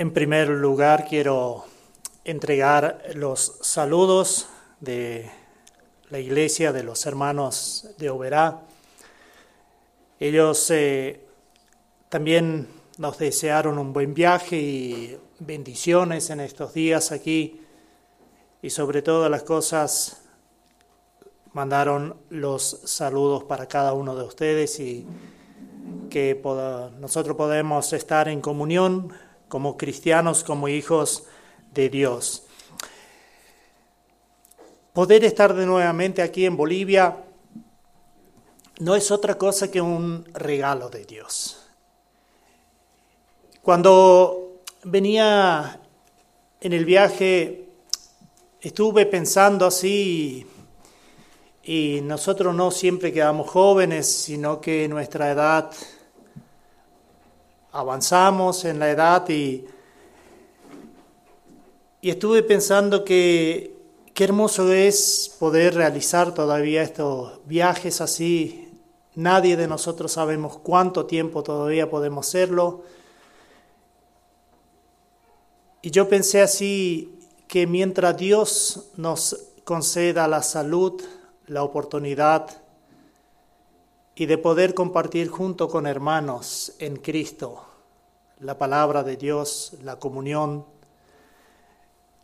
En primer lugar, quiero entregar los saludos de la iglesia, de los hermanos de Oberá. Ellos eh, también nos desearon un buen viaje y bendiciones en estos días aquí y sobre todas las cosas mandaron los saludos para cada uno de ustedes y que nosotros podemos estar en comunión como cristianos, como hijos de Dios. Poder estar de nuevamente aquí en Bolivia no es otra cosa que un regalo de Dios. Cuando venía en el viaje, estuve pensando así, y nosotros no siempre quedamos jóvenes, sino que nuestra edad avanzamos en la edad y, y estuve pensando que qué hermoso es poder realizar todavía estos viajes así. Nadie de nosotros sabemos cuánto tiempo todavía podemos hacerlo. Y yo pensé así que mientras Dios nos conceda la salud, la oportunidad y de poder compartir junto con hermanos en Cristo la palabra de Dios, la comunión.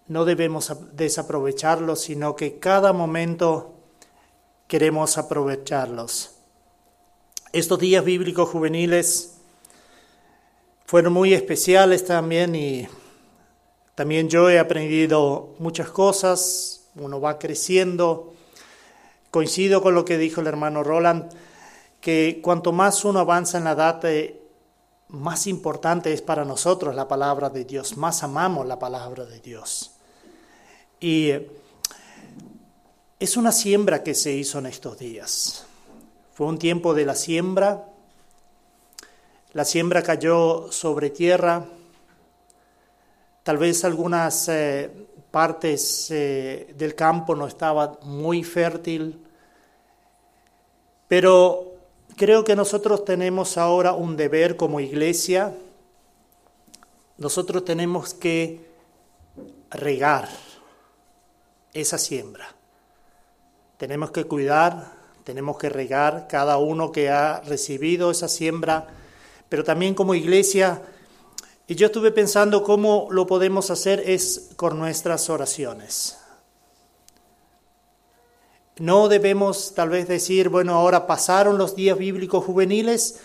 No debemos desaprovecharlos, sino que cada momento queremos aprovecharlos. Estos días bíblicos juveniles fueron muy especiales también y también yo he aprendido muchas cosas, uno va creciendo. Coincido con lo que dijo el hermano Roland que cuanto más uno avanza en la edad, eh, más importante es para nosotros la palabra de Dios, más amamos la palabra de Dios. Y eh, es una siembra que se hizo en estos días. Fue un tiempo de la siembra. La siembra cayó sobre tierra. Tal vez algunas eh, partes del campo no estaban muy fértil, pero Creo que nosotros tenemos ahora un deber como iglesia. Nosotros tenemos que regar esa siembra. Tenemos que cuidar, tenemos que regar cada uno que ha recibido esa siembra, pero también como iglesia. Y yo estuve pensando cómo lo podemos hacer es con nuestras oraciones. No debemos tal vez decir, bueno, ahora pasaron los días bíblicos juveniles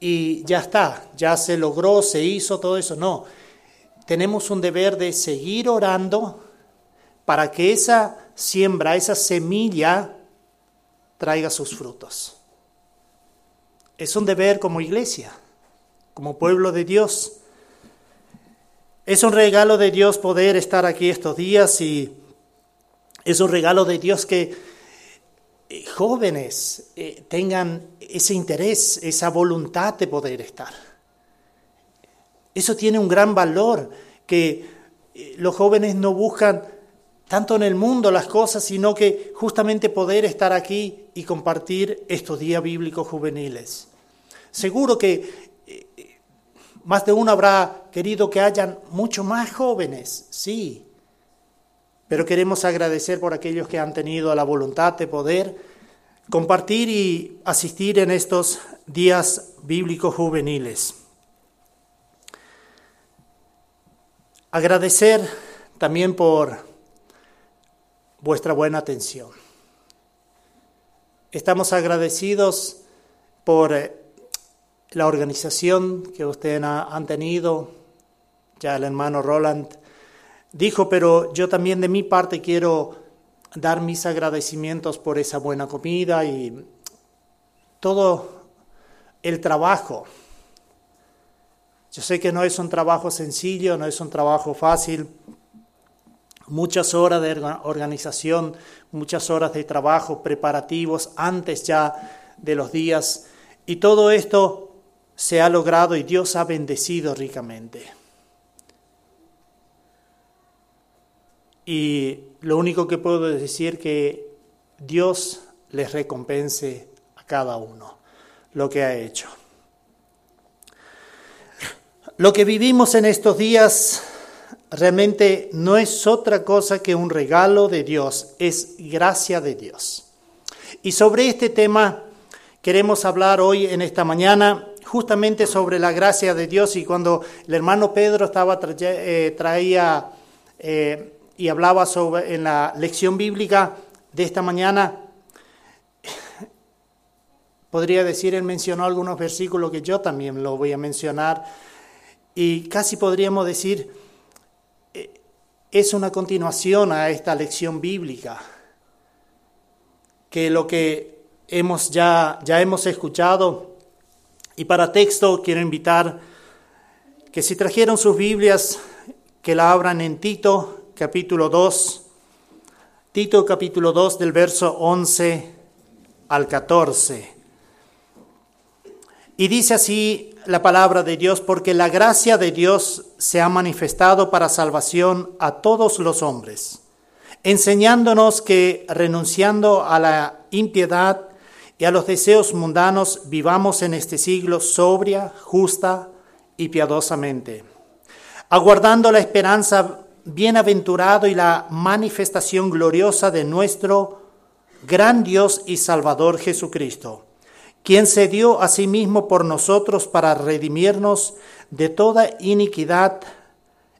y ya está, ya se logró, se hizo todo eso. No, tenemos un deber de seguir orando para que esa siembra, esa semilla, traiga sus frutos. Es un deber como iglesia, como pueblo de Dios. Es un regalo de Dios poder estar aquí estos días y es un regalo de Dios que eh, jóvenes eh, tengan ese interés, esa voluntad de poder estar. Eso tiene un gran valor, que eh, los jóvenes no buscan tanto en el mundo las cosas, sino que justamente poder estar aquí y compartir estos días bíblicos juveniles. Seguro que más de uno habrá querido que hayan mucho más jóvenes, sí, pero queremos agradecer por aquellos que han tenido la voluntad de poder compartir y asistir en estos días bíblicos juveniles. Agradecer también por vuestra buena atención. Estamos agradecidos por eh, la organización que ustedes han tenido. Ya el hermano Roland dijo, pero yo también de mi parte quiero dar mis agradecimientos por esa buena comida y todo el trabajo. Yo sé que no es un trabajo sencillo, no es un trabajo fácil. Muchas horas de organización, muchas horas de trabajo preparativos antes ya de los días. Y todo esto se ha logrado y Dios ha bendecido ricamente. Y lo único que puedo decir que Dios les recompense a cada uno lo que ha hecho. Lo que vivimos en estos días realmente no es otra cosa que un regalo de Dios, es gracia de Dios. Y sobre este tema queremos hablar hoy en esta mañana justamente sobre la gracia de Dios y cuando el hermano Pedro estaba eh, traía eh, y hablaba sobre en la lección bíblica de esta mañana podría decir él mencionó algunos versículos que yo también lo voy a mencionar y casi podríamos decir eh, es una continuación a esta lección bíblica que lo que hemos ya ya hemos escuchado. Y para texto quiero invitar que si trajeron sus Biblias, que la abran en Tito capítulo 2, Tito capítulo 2 del verso 11 al 14. Y dice así la palabra de Dios, porque la gracia de Dios se ha manifestado para salvación a todos los hombres, enseñándonos que renunciando a la impiedad, y a los deseos mundanos vivamos en este siglo sobria, justa y piadosamente, aguardando la esperanza bienaventurado y la manifestación gloriosa de nuestro gran Dios y Salvador Jesucristo, quien se dio a sí mismo por nosotros para redimirnos de toda iniquidad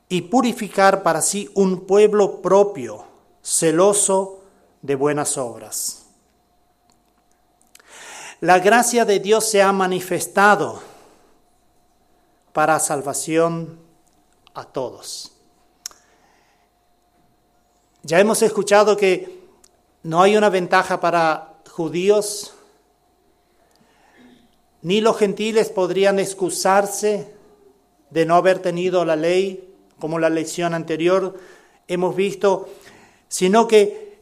y purificar para sí un pueblo propio, celoso de buenas obras. La gracia de Dios se ha manifestado para salvación a todos. Ya hemos escuchado que no hay una ventaja para judíos, ni los gentiles podrían excusarse de no haber tenido la ley, como la lección anterior hemos visto, sino que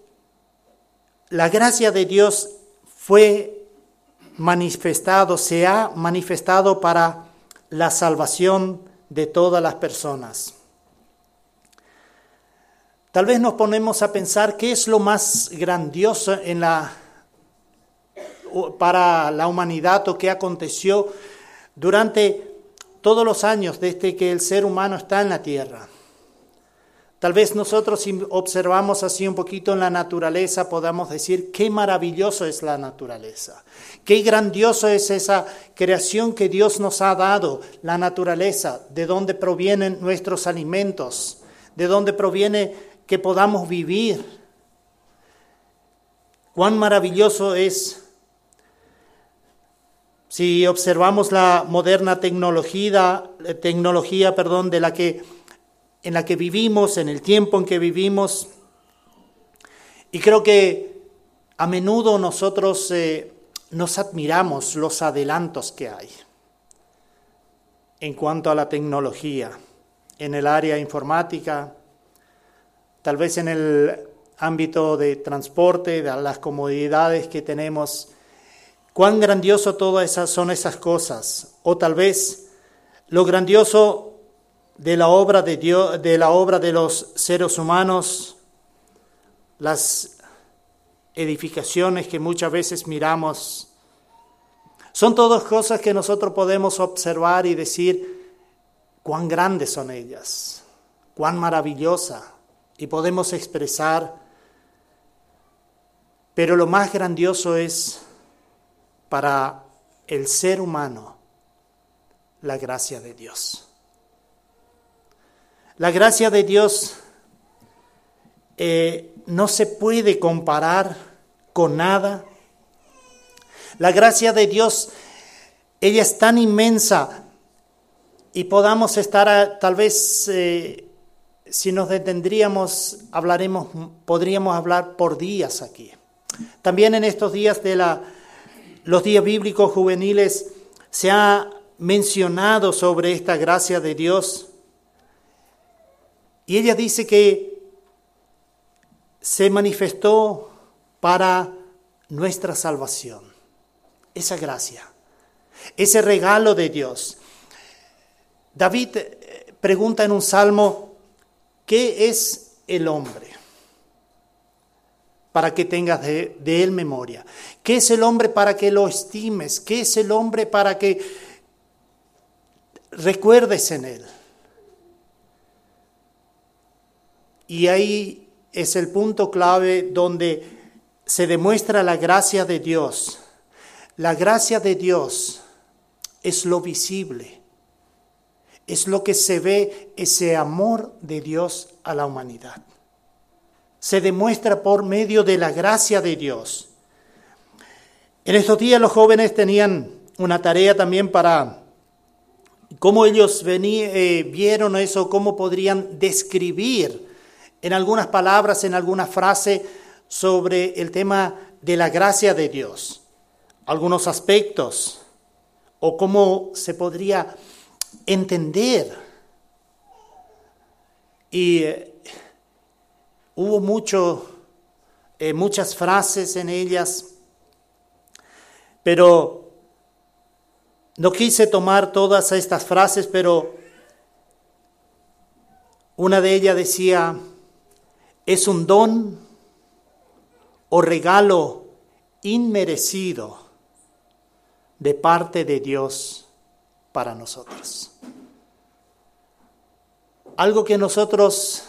la gracia de Dios fue manifestado, se ha manifestado para la salvación de todas las personas. Tal vez nos ponemos a pensar qué es lo más grandioso en la, para la humanidad o qué aconteció durante todos los años desde que el ser humano está en la tierra. Tal vez nosotros si observamos así un poquito en la naturaleza podamos decir qué maravilloso es la naturaleza, qué grandioso es esa creación que Dios nos ha dado, la naturaleza, de dónde provienen nuestros alimentos, de dónde proviene que podamos vivir. Cuán maravilloso es si observamos la moderna tecnología, tecnología perdón, de la que en la que vivimos, en el tiempo en que vivimos. Y creo que a menudo nosotros eh, nos admiramos los adelantos que hay en cuanto a la tecnología, en el área informática, tal vez en el ámbito de transporte, de las comodidades que tenemos. Cuán grandioso todas esas son esas cosas. O tal vez lo grandioso de la obra de Dios, de la obra de los seres humanos, las edificaciones que muchas veces miramos, son todas cosas que nosotros podemos observar y decir cuán grandes son ellas, cuán maravillosa, y podemos expresar, pero lo más grandioso es para el ser humano la gracia de Dios. La gracia de Dios eh, no se puede comparar con nada. La gracia de Dios, ella es tan inmensa y podamos estar, tal vez, eh, si nos detendríamos, hablaremos, podríamos hablar por días aquí. También en estos días de la, los días bíblicos juveniles se ha mencionado sobre esta gracia de Dios. Y ella dice que se manifestó para nuestra salvación. Esa gracia, ese regalo de Dios. David eh, pregunta en un salmo, ¿qué es el hombre? Para que tengas de, él memoria. ¿Qué es el hombre para que lo estimes? ¿Qué es el hombre para que recuerdes en Él. Y ahí es el punto clave donde se demuestra la gracia de Dios. La gracia de Dios es lo visible, es lo que se ve, ese amor de Dios a la humanidad. Se demuestra por medio de la gracia de Dios. En estos días los jóvenes tenían una tarea también para cómo ellos eh, vieron eso, cómo podrían describir en algunas palabras, en alguna frase sobre el tema de la gracia de Dios, algunos aspectos o cómo se podría entender. Y eh, hubo mucho, eh, muchas frases en ellas, pero no quise tomar todas estas frases, pero una de ellas decía, es un don o regalo inmerecido de parte de Dios para nosotros. Algo que nosotros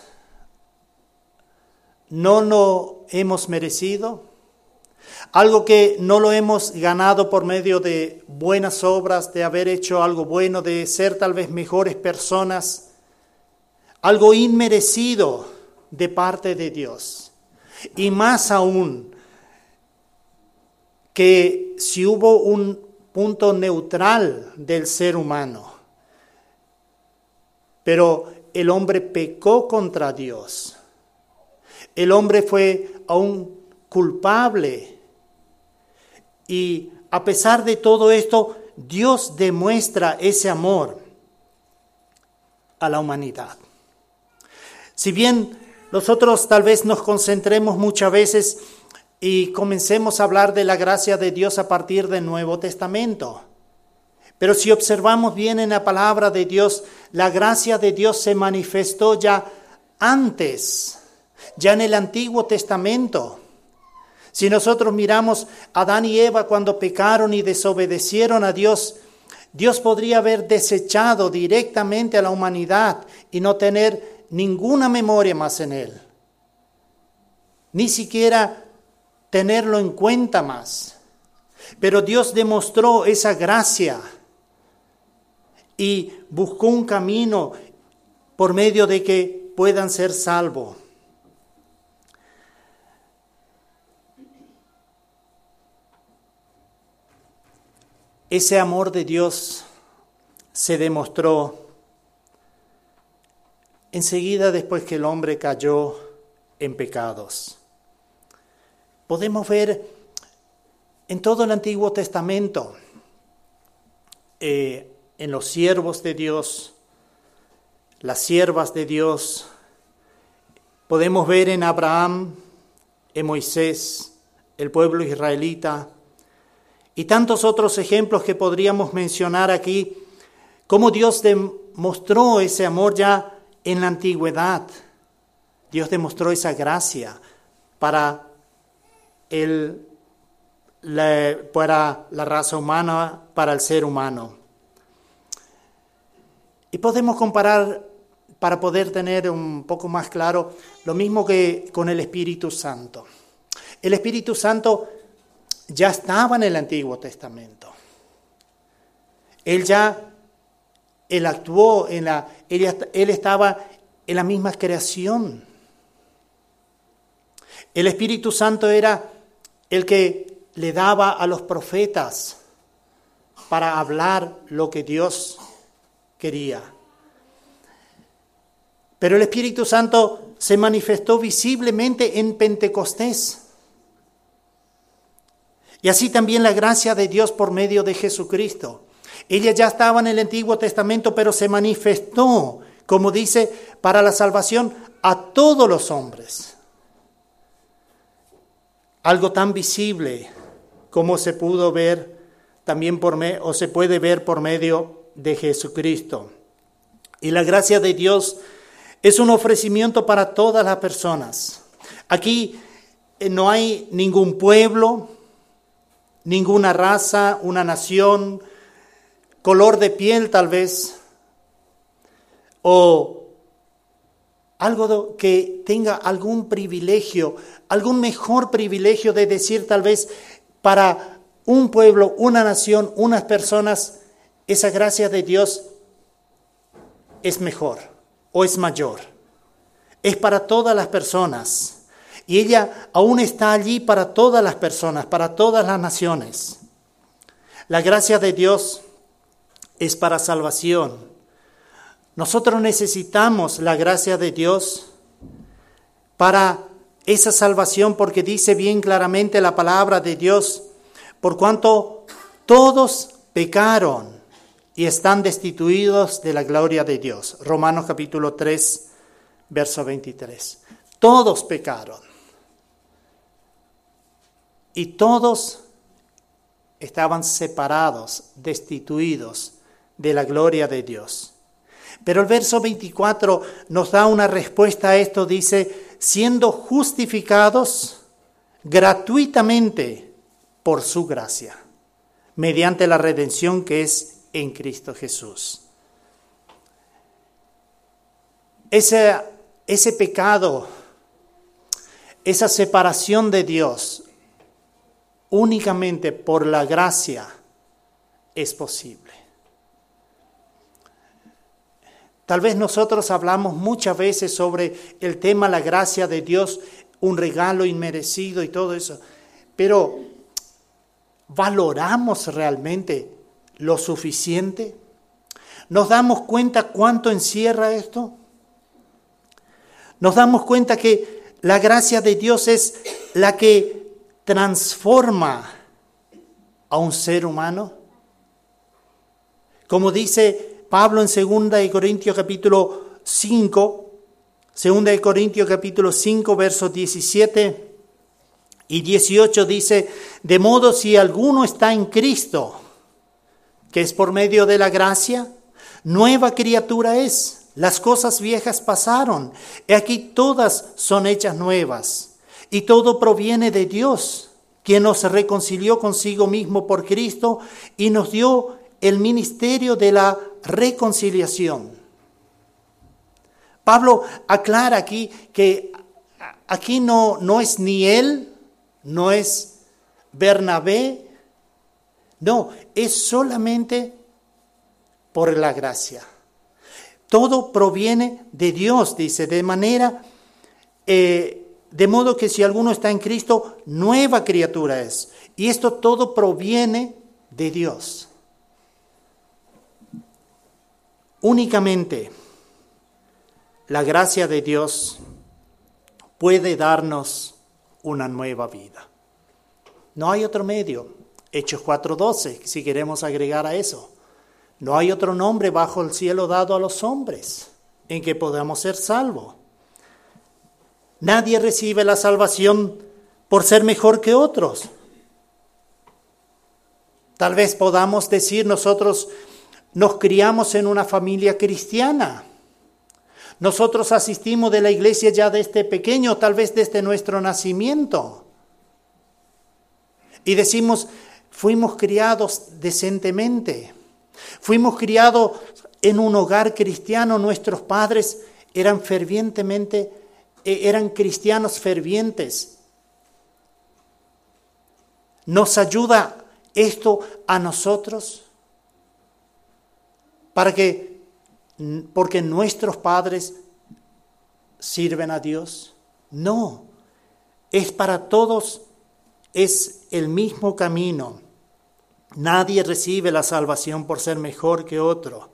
no lo hemos merecido, algo que no lo hemos ganado por medio de buenas obras, de haber hecho algo bueno, de ser tal vez mejores personas, algo inmerecido de parte de Dios. Y más aún, que si hubo un punto neutral del ser humano. Pero el hombre pecó contra Dios. El hombre fue aún culpable. Y a pesar de todo esto, Dios demuestra ese amor a la humanidad. Si bien nosotros tal vez nos concentremos muchas veces y comencemos a hablar de la gracia de Dios a partir del Nuevo Testamento. Pero si observamos bien en la palabra de Dios, la gracia de Dios se manifestó ya antes, ya en el Antiguo Testamento. Si nosotros miramos a Adán y Eva cuando pecaron y desobedecieron a Dios, Dios podría haber desechado directamente a la humanidad y no tener ninguna memoria más en él. Ni siquiera tenerlo en cuenta más. Pero Dios demostró esa gracia y buscó un camino por medio de que puedan ser salvos. Ese amor de Dios se demostró enseguida después que el hombre cayó en pecados podemos ver en todo el Antiguo Testamento, eh, en los siervos de Dios, las siervas de Dios, podemos ver en Abraham, en Moisés, el pueblo israelita, y tantos otros ejemplos que podríamos mencionar aquí, cómo Dios demostró ese amor ya en la antigüedad. Dios demostró esa gracia para el, para la raza humana, para el ser humano. Y podemos comparar, para poder tener un poco más claro, lo mismo que con el Espíritu Santo. El Espíritu Santo ya estaba en el Antiguo Testamento. Él ya, él actuó en la, él estaba en la misma creación. El Espíritu Santo era el que le daba a los profetas para hablar lo que Dios quería. Pero el Espíritu Santo se manifestó visiblemente en Pentecostés. Y así también la gracia de Dios por medio de Jesucristo. Ella ya estaba en el Antiguo Testamento, pero se manifestó, como dice, para la salvación a todos los hombres algo tan visible como se pudo ver también por me, o se puede ver por medio de Jesucristo. Y la gracia de Dios es un ofrecimiento para todas las personas. Aquí eh, no hay ningún pueblo, ninguna raza, una nación, color de piel tal vez, o algo que tenga algún privilegio, algún mejor privilegio de decir tal vez para un pueblo, una nación, unas personas, esa gracia de Dios es mejor o es mayor. Es para todas las personas. Y ella aún está allí para todas las personas, para todas las naciones. La gracia de Dios es para salvación. Nosotros necesitamos la gracia de Dios para esa salvación porque dice bien claramente la palabra de Dios, por cuanto todos pecaron y están destituidos de la gloria de Dios. Romanos capítulo 3, verso 23. Todos pecaron. Y todos estaban separados, destituidos de la gloria de Dios. Pero el verso 24 nos da una respuesta a esto, dice, siendo justificados gratuitamente por su gracia, mediante la redención que es en Cristo Jesús. Ese, ese pecado, esa separación de Dios, únicamente por la gracia es posible. Tal vez nosotros hablamos muchas veces sobre el tema la gracia de Dios, un regalo inmerecido y todo eso, pero ¿valoramos realmente lo suficiente? ¿Nos damos cuenta cuánto encierra esto? ¿Nos damos cuenta que la gracia de Dios es la que transforma a un ser humano? Como dice Pablo en 2 Corintios capítulo 5, 2 Corintios capítulo 5, versos 17 y 18 dice, de modo si alguno está en Cristo, que es por medio de la gracia, nueva criatura es. Las cosas viejas pasaron, y aquí todas son hechas nuevas. Y todo proviene de Dios, quien nos reconcilió consigo mismo por Cristo y nos dio el ministerio de la reconciliación. Pablo aclara aquí que aquí no, no es ni él, no es Bernabé, no, es solamente por la gracia. Todo proviene de Dios, dice, de manera eh, de modo que si alguno está en Cristo, nueva criatura es. Y esto todo proviene de Dios. Únicamente la gracia de Dios puede darnos una nueva vida. No hay otro medio. Hechos 4:12, si queremos agregar a eso. No hay otro nombre bajo el cielo dado a los hombres en que podamos ser salvos. Nadie recibe la salvación por ser mejor que otros. Tal vez podamos decir nosotros nos criamos en una familia cristiana. Nosotros asistimos de la iglesia ya desde pequeño, tal vez desde nuestro nacimiento. Y decimos, fuimos criados decentemente. Fuimos criados en un hogar cristiano, nuestros padres eran fervientemente e-, eran cristianos fervientes. ¿Nos ayuda esto a nosotros? Para que, porque nuestros padres sirven a Dios. No, es para todos, es el mismo camino. Nadie recibe la salvación por ser mejor que otro.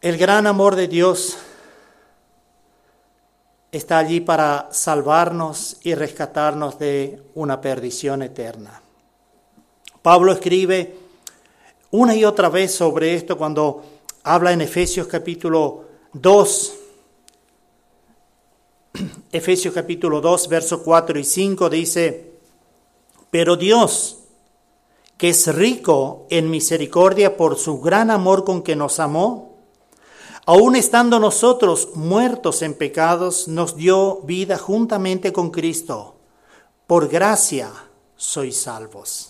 El gran amor de Dios está allí para salvarnos y rescatarnos de una perdición eterna. Pablo escribe una y otra vez sobre esto cuando habla en Efesios capítulo 2, Efesios capítulo 2, versos 4 y 5 dice, pero Dios, que es rico en misericordia por su gran amor con que nos amó, Aún estando nosotros muertos en pecados, nos dio vida juntamente con Cristo. Por gracia sois salvos.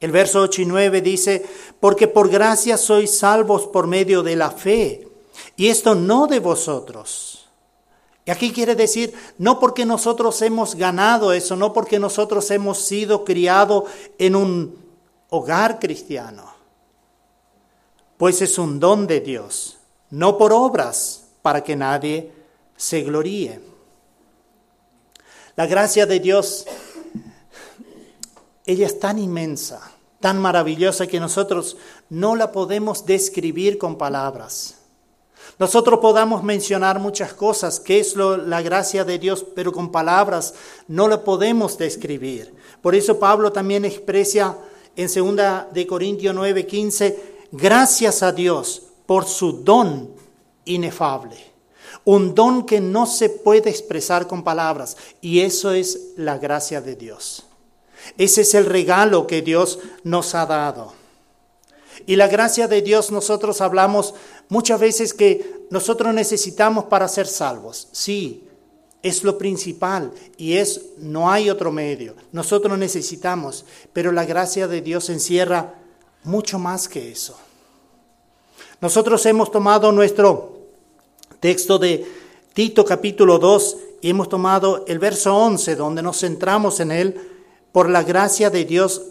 El verso 8 y 9 dice, porque por gracia sois salvos por medio de la fe. Y esto no de vosotros. Y aquí quiere decir, no porque nosotros hemos ganado eso, no porque nosotros hemos sido criados en un hogar cristiano, pues es un don de Dios, no por obras, para que nadie se gloríe. La gracia de Dios, ella es tan inmensa, tan maravillosa que nosotros no la podemos describir con palabras. Nosotros podamos mencionar muchas cosas, que es la gracia de Dios, pero con palabras no la podemos describir. Por eso Pablo también expresa en 2 de Corintios 9:15, gracias a Dios por su don inefable. Un don que no se puede expresar con palabras, y eso es la gracia de Dios. Ese es el regalo que Dios nos ha dado. Y la gracia de Dios nosotros hablamos muchas veces que nosotros necesitamos para ser salvos. Sí, es lo principal y es no hay otro medio. Nosotros necesitamos, pero la gracia de Dios encierra mucho más que eso. Nosotros hemos tomado nuestro texto de Tito capítulo 2 y hemos tomado el verso 11 donde nos centramos en él por la gracia de Dios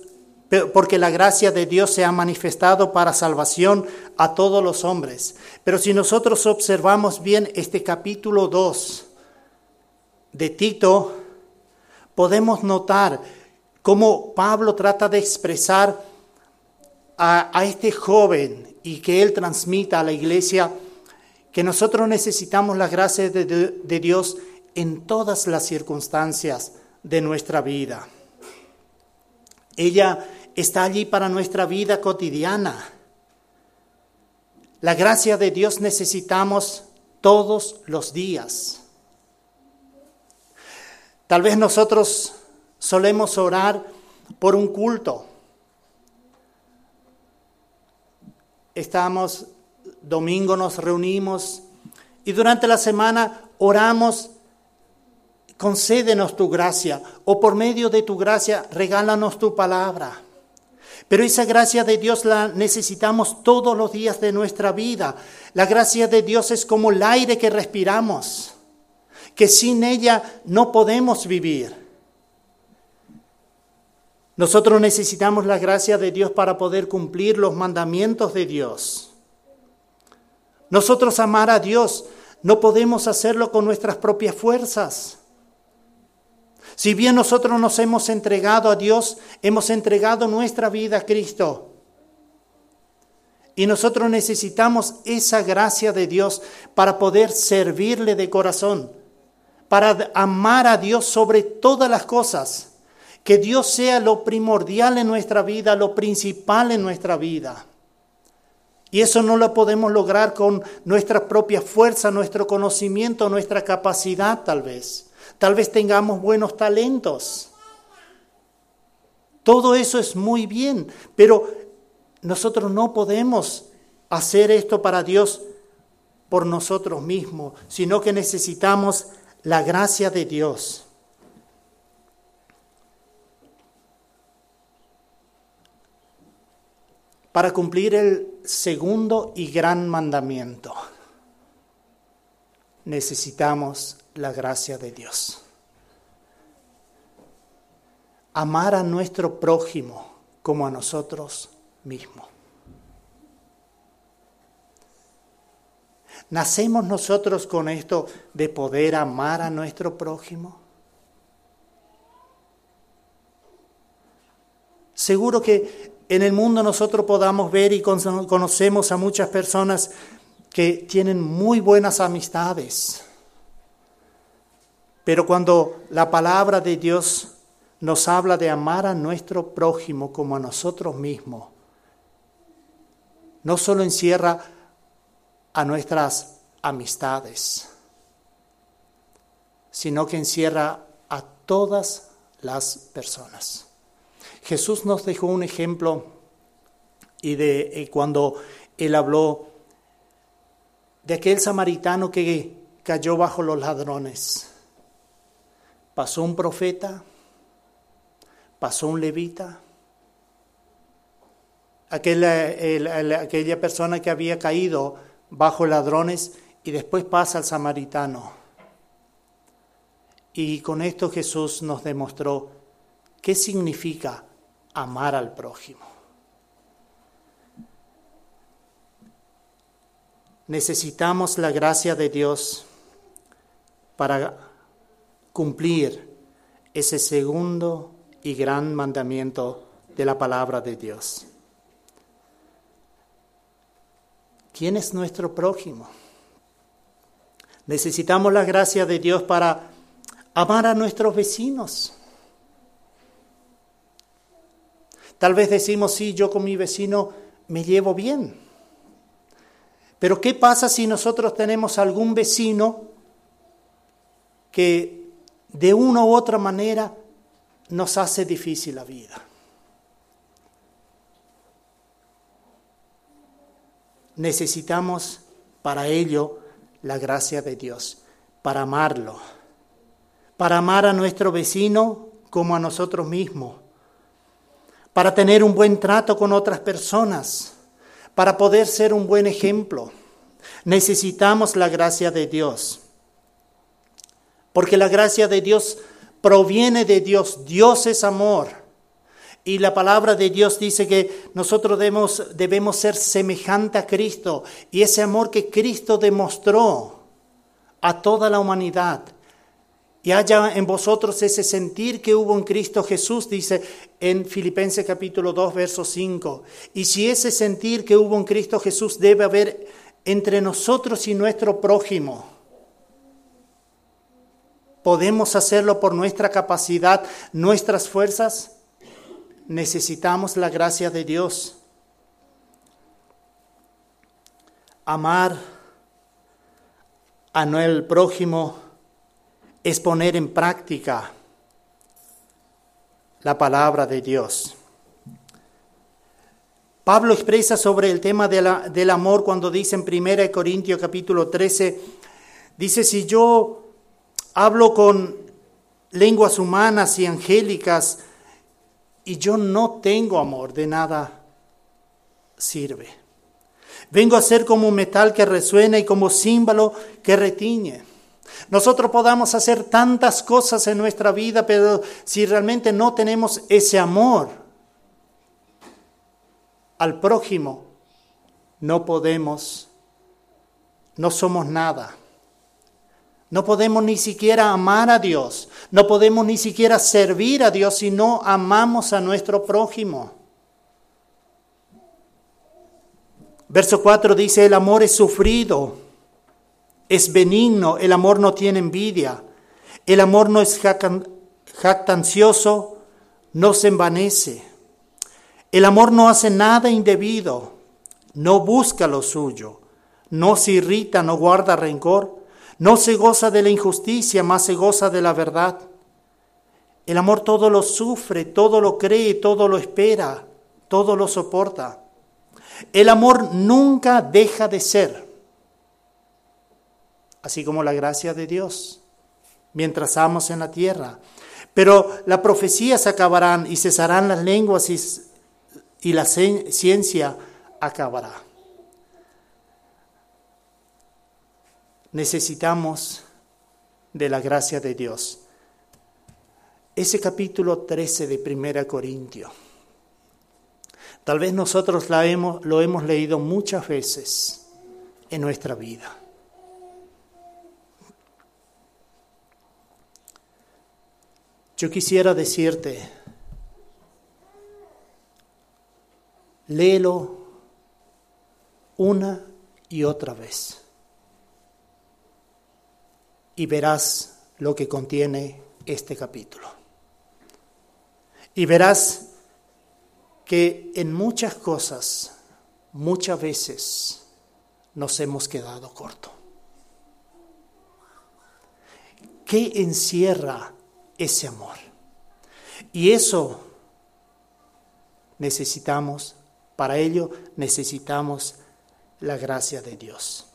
porque la gracia de Dios se ha manifestado para salvación a todos los hombres. Pero si nosotros observamos bien este capítulo 2 de Tito, podemos notar cómo Pablo trata de expresar a, este joven y que él transmita a la iglesia que nosotros necesitamos la gracia de Dios en todas las circunstancias de nuestra vida. Ella está allí para nuestra vida cotidiana. La gracia de Dios necesitamos todos los días. Tal vez nosotros solemos orar por un culto. Estamos, domingo nos reunimos y durante la semana oramos concédenos tu gracia o por medio de tu gracia regálanos tu palabra. Pero esa gracia de Dios la necesitamos todos los días de nuestra vida. La gracia de Dios es como el aire que respiramos, que sin ella no podemos vivir. Nosotros necesitamos la gracia de Dios para poder cumplir los mandamientos de Dios. Nosotros amar a Dios no podemos hacerlo con nuestras propias fuerzas. Si bien nosotros nos hemos entregado a Dios, hemos entregado nuestra vida a Cristo. Y nosotros necesitamos esa gracia de Dios para poder servirle de corazón, para amar a Dios sobre todas las cosas. Que Dios sea lo primordial en nuestra vida, lo principal en nuestra vida. Y eso no lo podemos lograr con nuestra propia fuerza, nuestro conocimiento, nuestra capacidad tal vez. Tal vez tengamos buenos talentos. Todo eso es muy bien, pero nosotros no podemos hacer esto para Dios por nosotros mismos, sino que necesitamos la gracia de Dios. Para cumplir el segundo y gran mandamiento, necesitamos la gracia de Dios. Amar a nuestro prójimo como a nosotros mismos. ¿Nacemos nosotros con esto de poder amar a nuestro prójimo? Seguro que en el mundo nosotros podamos ver y conocemos a muchas personas que tienen muy buenas amistades, pero cuando la palabra de Dios nos habla de amar a nuestro prójimo como a nosotros mismos, no solo encierra a nuestras amistades, sino que encierra a todas las personas. Jesús nos dejó un ejemplo y de eh, cuando él habló de aquel samaritano que cayó bajo los ladrones pasó un profeta, pasó un levita, aquella, aquella persona que había caído bajo ladrones y después pasa al samaritano. Y con esto Jesús nos demostró qué significa amar al prójimo. Necesitamos la gracia de Dios para cumplir ese segundo y gran mandamiento de la palabra de Dios. ¿Quién es nuestro prójimo? Necesitamos la gracia de Dios para amar a nuestros vecinos. Tal vez decimos, sí, yo con mi vecino me llevo bien. Pero ¿qué pasa si nosotros tenemos algún vecino que de una u otra manera nos hace difícil la vida? Necesitamos para ello la gracia de Dios, para amarlo, para amar a nuestro vecino como a nosotros mismos, para tener un buen trato con otras personas, para poder ser un buen ejemplo. Necesitamos la gracia de Dios, porque la gracia de Dios proviene de Dios. Dios es amor. Y la palabra de Dios dice que nosotros debemos, ser semejantes a Cristo. Y ese amor que Cristo demostró a toda la humanidad. Y haya en vosotros ese sentir que hubo en Cristo Jesús, dice en Filipenses capítulo 2, verso 5. Y si ese sentir que hubo en Cristo Jesús debe haber entre nosotros y nuestro prójimo, ¿podemos hacerlo por nuestra capacidad, nuestras fuerzas? necesitamos la gracia de Dios. Amar a el prójimo es poner en práctica la palabra de Dios. Pablo expresa sobre el tema del amor cuando dice en 1 Corintios capítulo 13, dice, si yo hablo con lenguas humanas y angélicas, y yo no tengo amor, de nada sirve. Vengo a ser como un metal que resuena y como símbolo que retiñe. Nosotros podamos hacer tantas cosas en nuestra vida, pero si realmente no tenemos ese amor al prójimo, no podemos, no somos nada. No podemos ni siquiera amar a Dios, no podemos ni siquiera servir a Dios si no amamos a nuestro prójimo. Verso 4 dice, el amor es sufrido, es benigno, el amor no tiene envidia, el amor no es jactancioso, no se envanece, el amor no hace nada indebido, no busca lo suyo, no se irrita, no guarda rencor no se goza de la injusticia, más se goza de la verdad. El amor todo lo sufre, todo lo cree, todo lo espera, todo lo soporta. El amor nunca deja de ser, así como la gracia de Dios, mientras amos en la tierra. Pero las profecías acabarán y cesarán las lenguas y, y la ciencia acabará. Necesitamos de la gracia de Dios. Ese capítulo 13 de Primera Corintio. Tal vez nosotros lo hemos leído muchas veces en nuestra vida. Yo quisiera decirte, léelo una y otra vez y verás lo que contiene este capítulo. Y verás que en muchas cosas, muchas veces, nos hemos quedado corto. ¿Qué encierra ese amor? Y eso necesitamos, para ello necesitamos la gracia de Dios.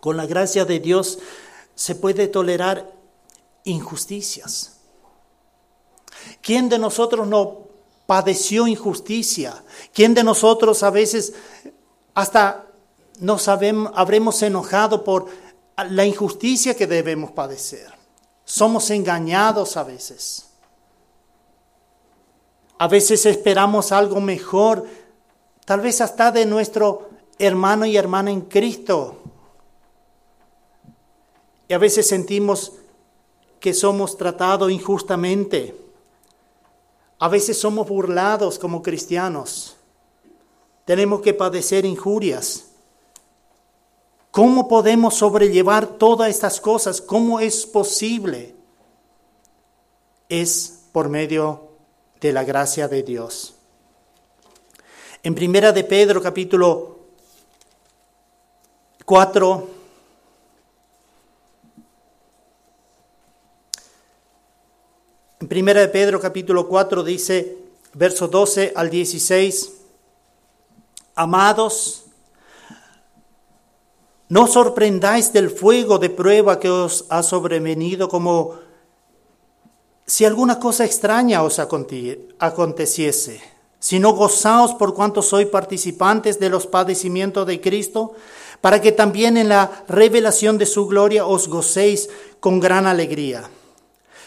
Con la gracia de Dios se puede tolerar injusticias. ¿Quién de nosotros no padeció injusticia? ¿Quién de nosotros a veces hasta nos habremos enojado por la injusticia que debemos padecer. Somos engañados a veces. A veces esperamos algo mejor, tal vez hasta de nuestro hermano y hermana en Cristo. A veces sentimos que somos tratados injustamente. A veces somos burlados como cristianos. Tenemos que padecer injurias. ¿Cómo podemos sobrellevar todas estas cosas? ¿Cómo es posible? Es por medio de la gracia de Dios. En Primera de Pedro capítulo 4 En Primera de Pedro capítulo 4 dice, verso 12 al 16, Amados, no sorprendáis del fuego de prueba que os ha sobrevenido como si alguna cosa extraña os aconteciese, sino gozaos por cuanto sois participantes de los padecimientos de Cristo, para que también en la revelación de su gloria os gocéis con gran alegría.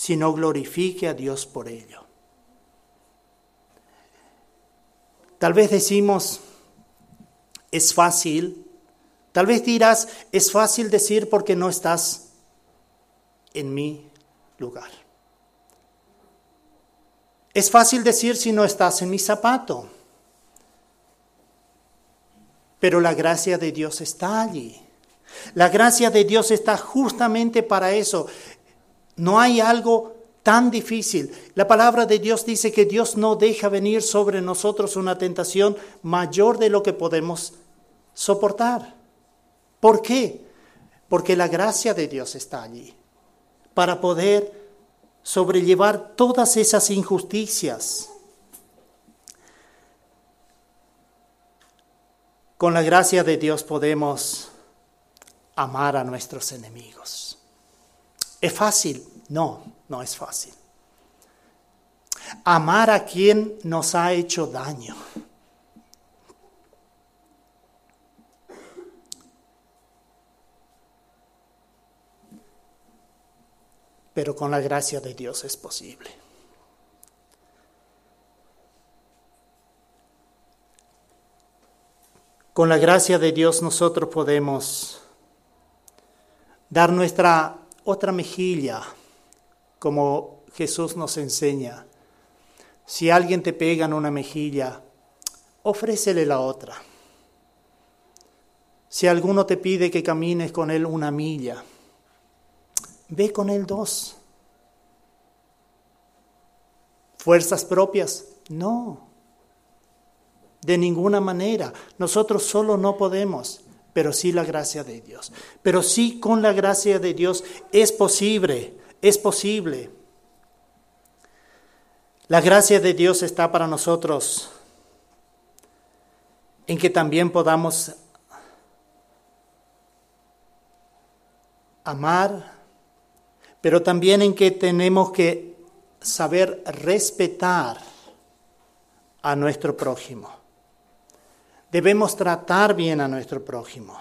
sino glorifique a Dios por ello. Tal vez decimos, es fácil, tal vez dirás, es fácil decir porque no estás en mi lugar. Es fácil decir si no estás en mi zapato, pero la gracia de Dios está allí. La gracia de Dios está justamente para eso. No hay algo tan difícil. La palabra de Dios dice que Dios no deja venir sobre nosotros una tentación mayor de lo que podemos soportar. ¿Por qué? Porque la gracia de Dios está allí para poder sobrellevar todas esas injusticias. Con la gracia de Dios podemos amar a nuestros enemigos. ¿Es fácil? No, no es fácil. Amar a quien nos ha hecho daño. Pero con la gracia de Dios es posible. Con la gracia de Dios nosotros podemos dar nuestra otra mejilla, como Jesús nos enseña. Si alguien te pega en una mejilla, ofrécele la otra. Si alguno te pide que camines con él una milla, ve con él dos. ¿Fuerzas propias? No. De ninguna manera. Nosotros solo no podemos pero sí la gracia de Dios. Pero sí con la gracia de Dios es posible, es posible. La gracia de Dios está para nosotros en que también podamos amar, pero también en que tenemos que saber respetar a nuestro prójimo. Debemos tratar bien a nuestro prójimo.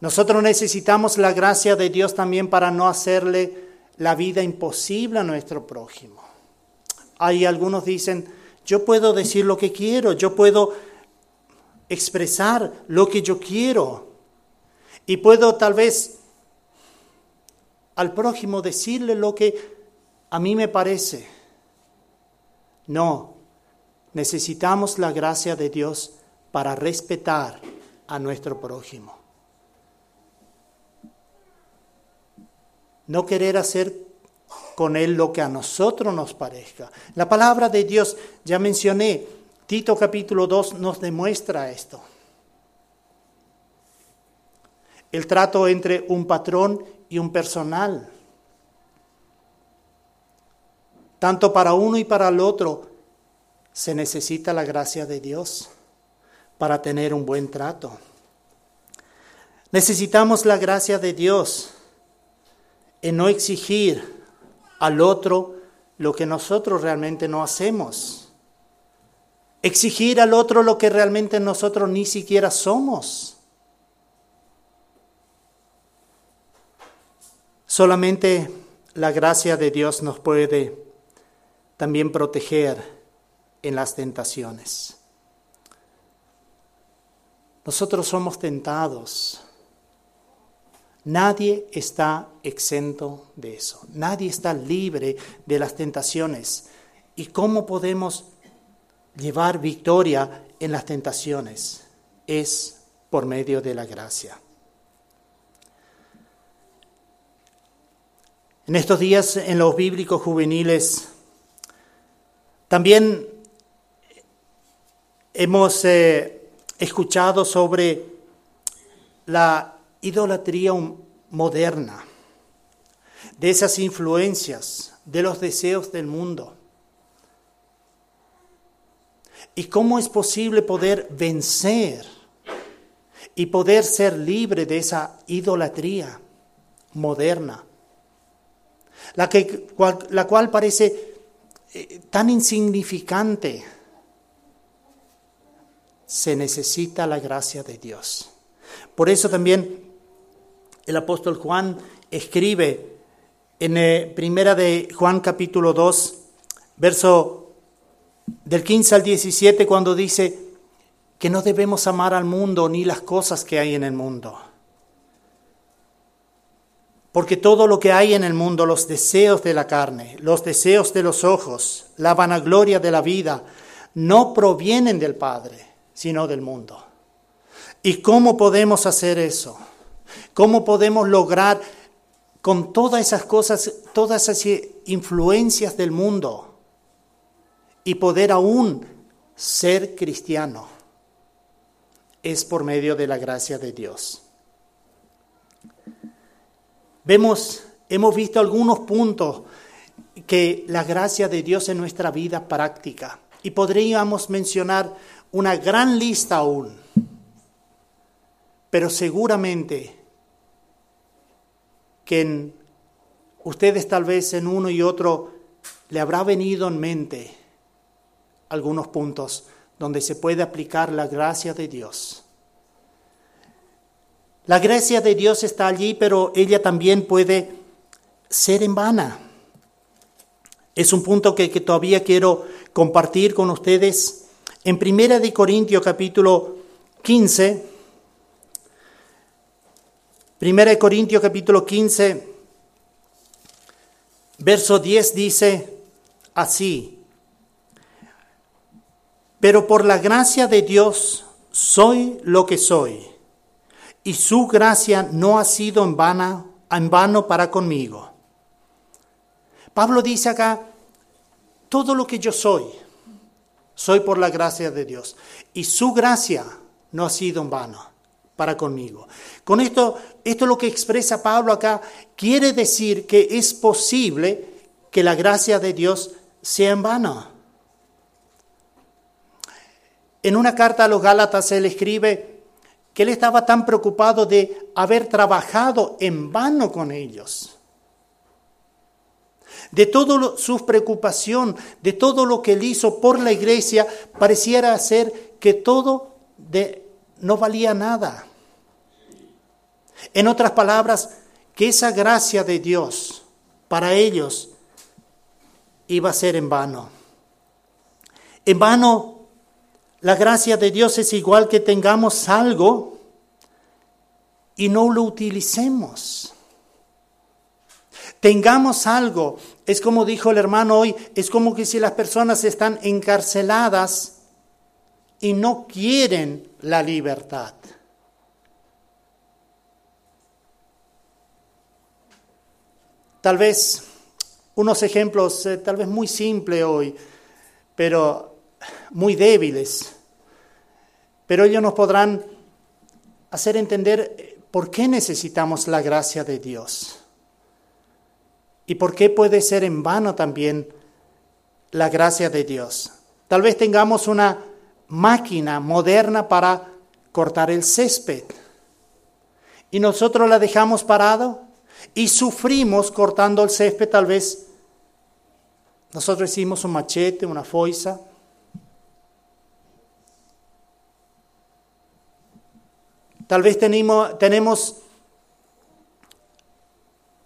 Nosotros necesitamos la gracia de Dios también para no hacerle la vida imposible a nuestro prójimo. Hay algunos dicen, yo puedo decir lo que quiero, yo puedo expresar lo que yo quiero y puedo tal vez al prójimo decirle lo que a mí me parece. No, necesitamos la gracia de Dios para respetar a nuestro prójimo. No querer hacer con él lo que a nosotros nos parezca. La palabra de Dios, ya mencioné, Tito capítulo 2 nos demuestra esto. el trato entre un patrón y un personal. Tanto para uno y para el otro se necesita la gracia de Dios para tener un buen trato. Necesitamos la gracia de Dios en no exigir al otro lo que nosotros realmente no hacemos. Exigir al otro lo que realmente nosotros ni siquiera somos. Solamente la gracia de Dios nos puede también proteger en las tentaciones. Nosotros somos tentados. Nadie está exento de eso. Nadie está libre de las tentaciones. ¿Y cómo podemos llevar victoria en las tentaciones? Es por medio de la gracia. En estos días, en los bíblicos juveniles, también hemos eh, escuchado sobre la idolatría moderna, de esas influencias, de los deseos del mundo. ¿Y cómo es posible poder vencer y poder ser libre de esa idolatría moderna? La, que, la cual parece eh, tan insignificante. Se necesita la gracia de Dios. Por eso también el apóstol Juan escribe en eh, primera de Juan capítulo 2, verso del 15 al 17, cuando dice que no debemos amar al mundo ni las cosas que hay en el mundo. Porque todo lo que hay en el mundo, los deseos de la carne, los deseos de los ojos, la vanagloria de la vida, no provienen del Padre, sino del mundo. ¿Y cómo podemos hacer eso? ¿Cómo podemos lograr con todas esas cosas, todas esas influencias del mundo y poder aún ser cristiano? Es por medio de la gracia de Dios. Vemos, hemos visto algunos puntos que la gracia de Dios en nuestra vida práctica y podríamos mencionar una gran lista aún, pero seguramente que en ustedes tal vez en uno y otro le habrá venido en mente algunos puntos donde se puede aplicar la gracia de Dios. La gracia de Dios está allí, pero ella también puede ser en vana. Es un punto que, todavía quiero compartir con ustedes. En Primera de Corintios capítulo 15, Primera de Corintios capítulo 15, verso 10 dice así, pero por la gracia de Dios soy lo que soy y su gracia no ha sido en, vana, en vano para conmigo. Pablo dice acá, todo lo que yo soy, soy por la gracia de Dios. Y su gracia no ha sido en vano para conmigo. Con esto, esto es lo que expresa Pablo acá, quiere decir que es posible que la gracia de Dios sea en vano. En una carta a los Gálatas él escribe, que él estaba tan preocupado de haber trabajado en vano con ellos. De toda su preocupación, de todo lo que él hizo por la iglesia, pareciera ser que todo de, no valía nada. En otras palabras, que esa gracia de Dios para ellos iba a ser en vano. En vano la gracia de Dios es igual que tengamos algo y no lo utilicemos. Tengamos algo. Es como dijo el hermano hoy, es como que si las personas están encarceladas y no quieren la libertad. Tal vez unos ejemplos, eh, tal vez muy simples hoy, pero muy débiles, pero ellos nos podrán hacer entender ¿por qué necesitamos la gracia de Dios? ¿Y por qué puede ser en vano también la gracia de Dios? Tal vez tengamos una máquina moderna para cortar el césped y nosotros la dejamos parado y sufrimos cortando el césped tal vez. Nosotros hicimos un machete, una foiza. Tal vez tenemos, tenemos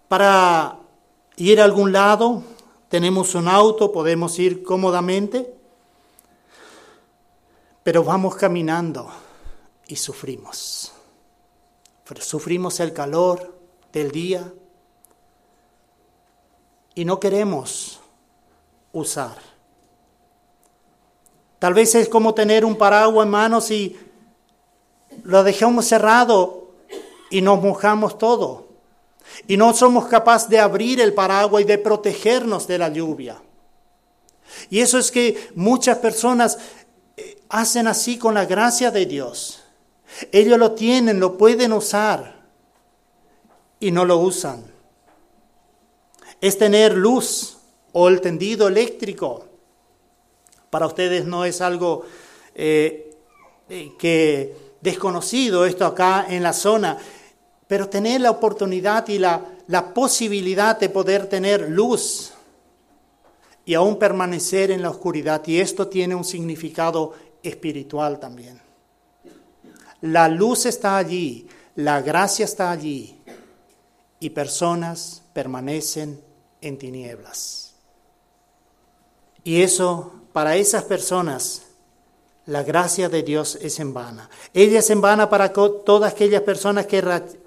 para ir a algún lado, tenemos un auto, podemos ir cómodamente, pero vamos caminando y sufrimos. Sufrimos el calor del día y no queremos usar. Tal vez es como tener un paraguas en manos y lo dejamos cerrado y nos mojamos todo. Y no somos capaces de abrir el paraguas y de protegernos de la lluvia. Y eso es que muchas personas eh, hacen así con la gracia de Dios. Ellos lo tienen, lo pueden usar y no lo usan. Es tener luz o el tendido eléctrico. Para ustedes no es algo eh, eh, que desconocido esto acá en la zona, pero tener la oportunidad y la, la posibilidad de poder tener luz y aún permanecer en la oscuridad. Y esto tiene un significado espiritual también. La luz está allí, la gracia está allí y personas permanecen en tinieblas. Y eso, para esas personas, la gracia de Dios es en vana. Ella es en vana para todas aquellas personas que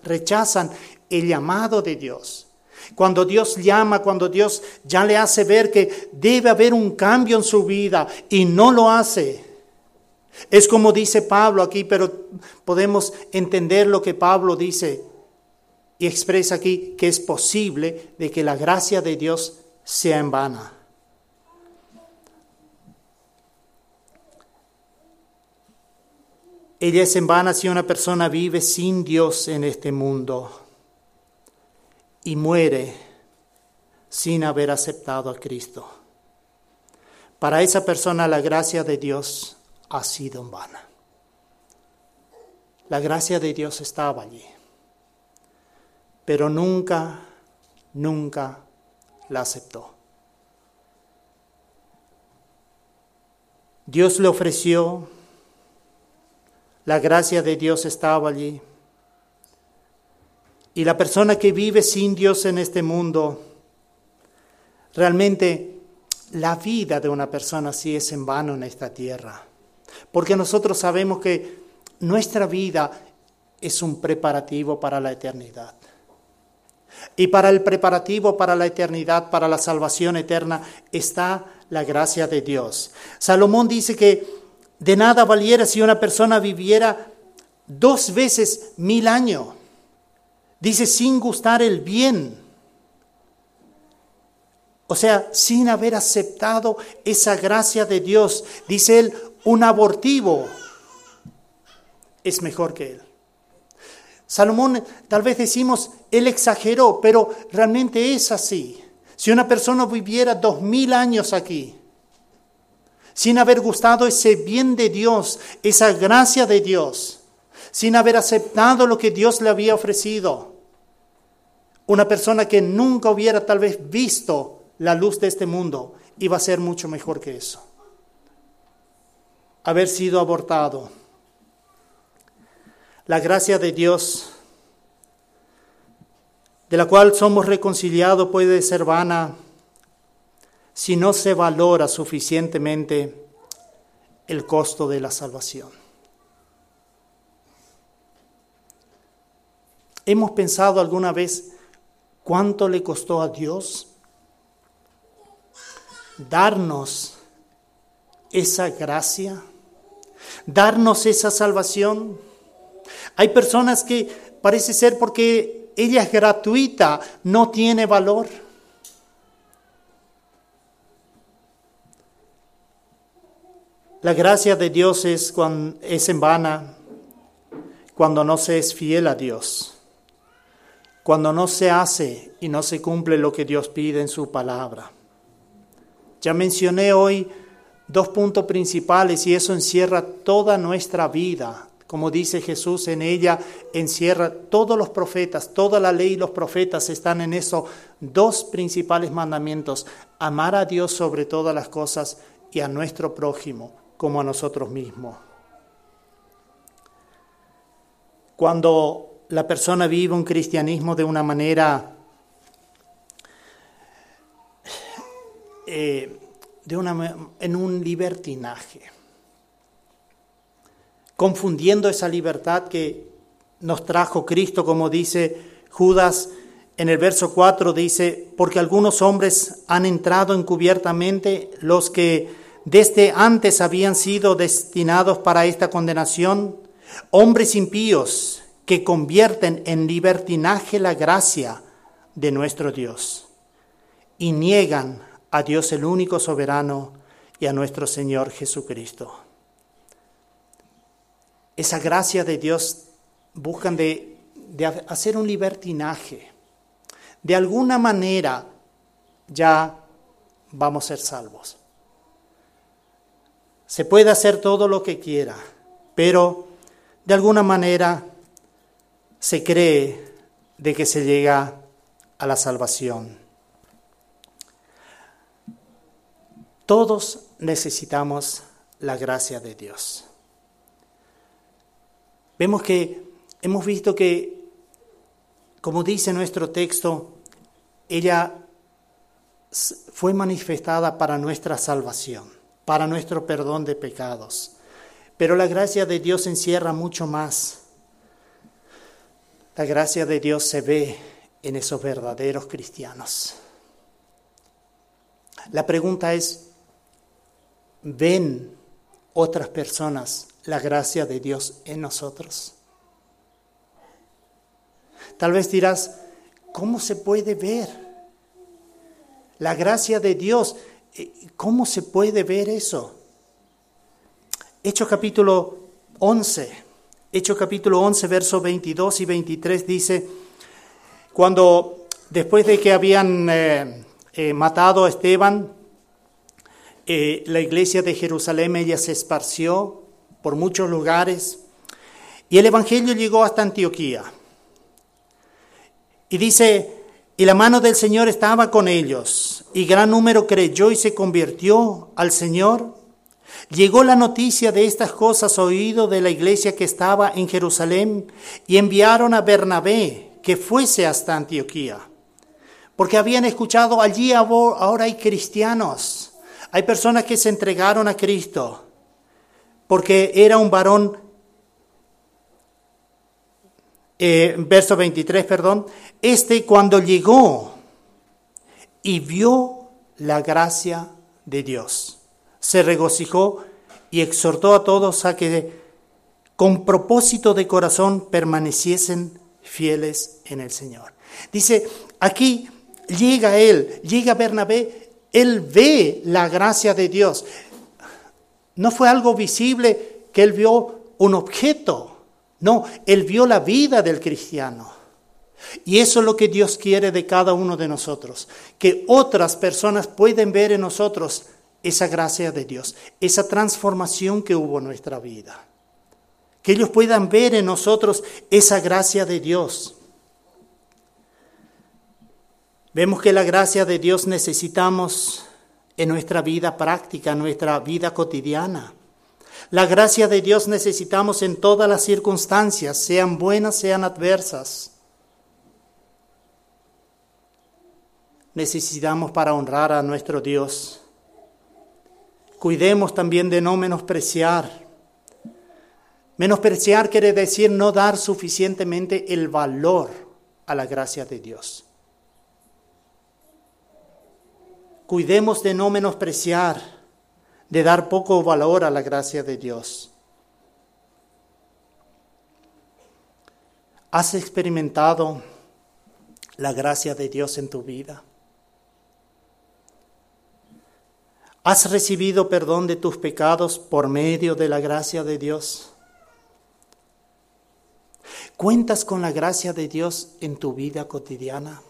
rechazan el llamado de Dios. Cuando Dios llama, cuando Dios ya le hace ver que debe haber un cambio en su vida y no lo hace, es como dice Pablo aquí, pero podemos entender lo que Pablo dice y expresa aquí que es posible de que la gracia de Dios sea en vana. Ella es en vana si una persona vive sin Dios en este mundo y muere sin haber aceptado a Cristo. Para esa persona la gracia de Dios ha sido en vana. La gracia de Dios estaba allí, pero nunca, nunca la aceptó. Dios le ofreció, la gracia de Dios estaba allí. Y la persona que vive sin Dios en este mundo, realmente la vida de una persona sí es en vano en esta tierra. Porque nosotros sabemos que nuestra vida es un preparativo para la eternidad. Y para el preparativo para la eternidad, para la salvación eterna, está la gracia de Dios. Salomón dice que de nada valiera si una persona viviera dos veces mil años. Dice sin gustar el bien. O sea, sin haber aceptado esa gracia de Dios. Dice él, un abortivo es mejor que él. Salomón, tal vez decimos, él exageró, pero realmente es así. Si una persona viviera dos mil años aquí, sin haber gustado ese bien de Dios, esa gracia de Dios, sin haber aceptado lo que Dios le había ofrecido, una persona que nunca hubiera tal vez visto la luz de este mundo, iba a ser mucho mejor que eso. Haber sido abortado. La gracia de Dios, de la cual somos reconciliados, puede ser vana si no se valora suficientemente el costo de la salvación. ¿Hemos pensado alguna vez cuánto le costó a Dios darnos esa gracia? darnos esa salvación. Hay personas que parece ser porque ella es gratuita, no tiene valor. La gracia de Dios es, cuando, es en vana cuando no se es fiel a Dios. cuando no se hace y no se cumple lo que Dios pide en su palabra. Ya mencioné hoy dos puntos principales y eso encierra toda nuestra vida. Como dice Jesús, en ella encierra todos los profetas, toda la ley y los profetas están en esos dos principales mandamientos, amar a Dios sobre todas las cosas y a nuestro prójimo como a nosotros mismos. Cuando la persona vive un cristianismo de una manera eh, de una, en un libertinaje, confundiendo esa libertad que nos trajo Cristo, como dice Judas en el verso 4, dice, porque algunos hombres han entrado encubiertamente, los que desde antes habían sido destinados para esta condenación, hombres impíos que convierten en libertinaje la gracia de nuestro Dios y niegan a Dios el único soberano y a nuestro Señor Jesucristo. Esa gracia de Dios buscan de, de hacer un libertinaje. De alguna manera ya vamos a ser salvos. Se puede hacer todo lo que quiera, pero de alguna manera se cree de que se llega a la salvación. Todos necesitamos la gracia de Dios. Vemos que hemos visto que, como dice nuestro texto, ella fue manifestada para nuestra salvación para nuestro perdón de pecados. Pero la gracia de Dios encierra mucho más. La gracia de Dios se ve en esos verdaderos cristianos. La pregunta es, ¿ven otras personas la gracia de Dios en nosotros? Tal vez dirás, ¿cómo se puede ver la gracia de Dios? Eh, ¿Cómo se puede ver eso? Hecho capítulo 11, Hecho capítulo 11, versos 22 y 23 dice, cuando después de que habían eh, eh, matado a Esteban, la iglesia de Jerusalén ella se esparció por muchos lugares y el Evangelio llegó hasta Antioquía. Y dice, y la mano del Señor estaba con ellos, y gran número creyó y se convirtió al Señor. Llegó la noticia de estas cosas oído de la iglesia que estaba en Jerusalén, y enviaron a Bernabé que fuese hasta Antioquía, porque habían escuchado allí ahora hay cristianos, hay personas que se entregaron a Cristo, porque era un varón eh, verso 23, perdón, este cuando llegó y vio la gracia de Dios, se regocijó y exhortó a todos a que con propósito de corazón permaneciesen fieles en el Señor. Dice, aquí llega él, llega Bernabé, él ve la gracia de Dios. No fue algo visible que él vio un objeto, no, él vio la vida del cristiano. Y eso es lo que Dios quiere de cada uno de nosotros, que otras personas pueden ver en nosotros esa gracia de Dios, esa transformación que hubo en nuestra vida. Que ellos puedan ver en nosotros esa gracia de Dios. Vemos que la gracia de Dios necesitamos en nuestra vida práctica, en nuestra vida cotidiana. La gracia de Dios necesitamos en todas las circunstancias, sean buenas, sean adversas. Necesitamos para honrar a nuestro Dios. Cuidemos también de no menospreciar. Menospreciar quiere decir no dar suficientemente el valor a la gracia de Dios. Cuidemos de no menospreciar de dar poco valor a la gracia de Dios. ¿Has experimentado la gracia de Dios en tu vida? ¿Has recibido perdón de tus pecados por medio de la gracia de Dios? ¿Cuentas con la gracia de Dios en tu vida cotidiana?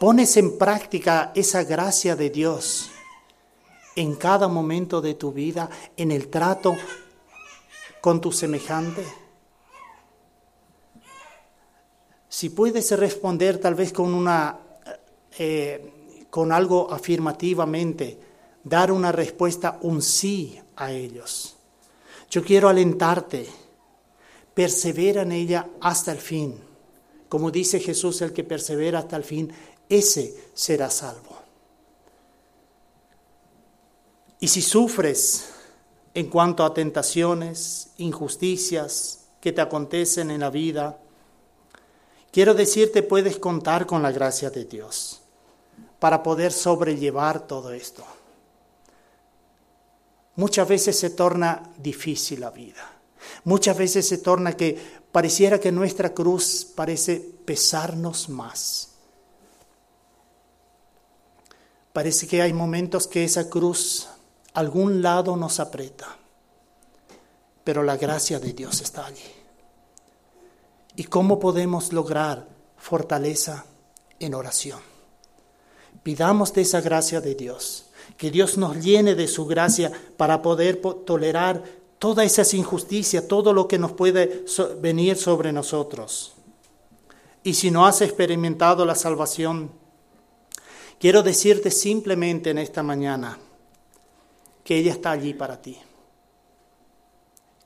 ¿Pones en práctica esa gracia de Dios en cada momento de tu vida, en el trato con tu semejante? Si puedes responder tal vez con una eh, con algo afirmativamente, dar una respuesta, un sí a ellos. Yo quiero alentarte, persevera en ella hasta el fin. Como dice Jesús, el que persevera hasta el fin, ese será salvo. Y si sufres en cuanto a tentaciones, injusticias que te acontecen en la vida, quiero decirte, puedes contar con la gracia de Dios para poder sobrellevar todo esto. Muchas veces se torna difícil la vida. Muchas veces se torna que pareciera que nuestra cruz parece pesarnos más. Parece que hay momentos que esa cruz algún lado nos aprieta, pero la gracia de Dios está allí. ¿Y cómo podemos lograr fortaleza en oración? Pidamos de esa gracia de Dios, que Dios nos llene de su gracia para poder tolerar todas esas injusticias, todo lo que nos puede venir sobre nosotros. Y si no has experimentado la salvación, quiero decirte simplemente en esta mañana que ella está allí para ti.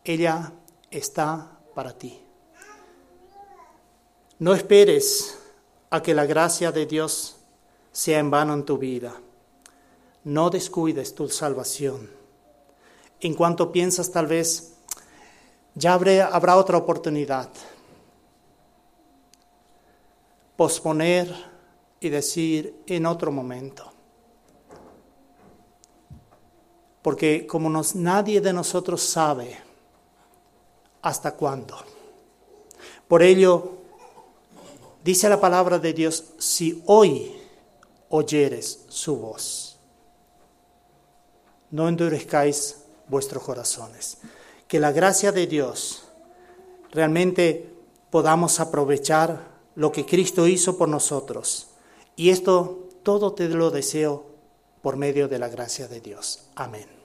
Ella está para ti. No esperes a que la gracia de Dios sea en vano en tu vida. No descuides tu salvación. En cuanto piensas tal vez, ya habrá otra oportunidad. Posponer y decir en otro momento. Porque como nos, nadie de nosotros sabe hasta cuándo. Por ello, dice la palabra de Dios, si hoy oyeres su voz. No endurezcáis vuestros corazones. Que la gracia de Dios realmente podamos aprovechar lo que Cristo hizo por nosotros. Y esto todo te lo deseo por medio de la gracia de Dios. Amén.